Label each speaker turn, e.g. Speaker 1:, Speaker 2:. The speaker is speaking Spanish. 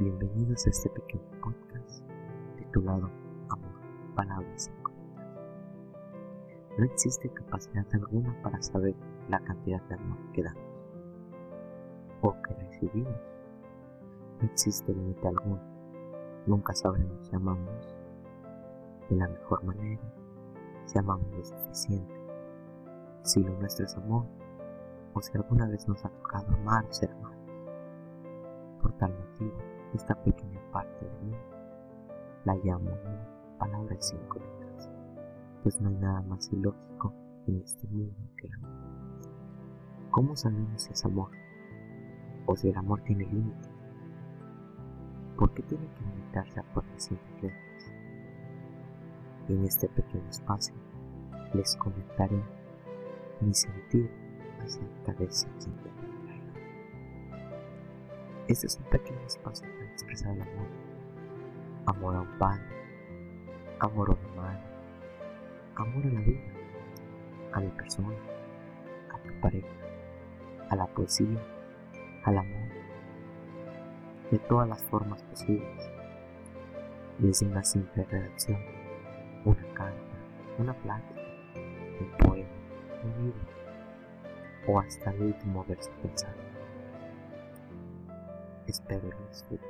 Speaker 1: Bienvenidos a este pequeño podcast titulado Amor, Palabras. No existe capacidad alguna para saber la cantidad de amor que damos o que recibimos. No existe límite alguno. Nunca sabremos si amamos de la mejor manera, si amamos lo suficiente, si lo nuestro es amor o si alguna vez nos ha tocado amar o ser amados. Por tal motivo, esta pequeña parte de mí la llamo palabra de cinco letras, pues no hay nada más ilógico en este mundo que el amor. ¿Cómo sabemos si es amor? ¿O si el amor tiene límites? ¿Por qué tiene que limitarse a cuatro simples? En este pequeño espacio les comentaré mi sentir acerca de ese quinto este es un pequeño espacio para expresar el amor. Amor a un padre, amor a una madre, amor a la vida, a mi persona, a tu pareja, a la poesía, al amor, de todas las formas posibles, desde una simple redacción, una carta, una plática, un poema, un libro, o hasta el último verso pensado. is paralyzed with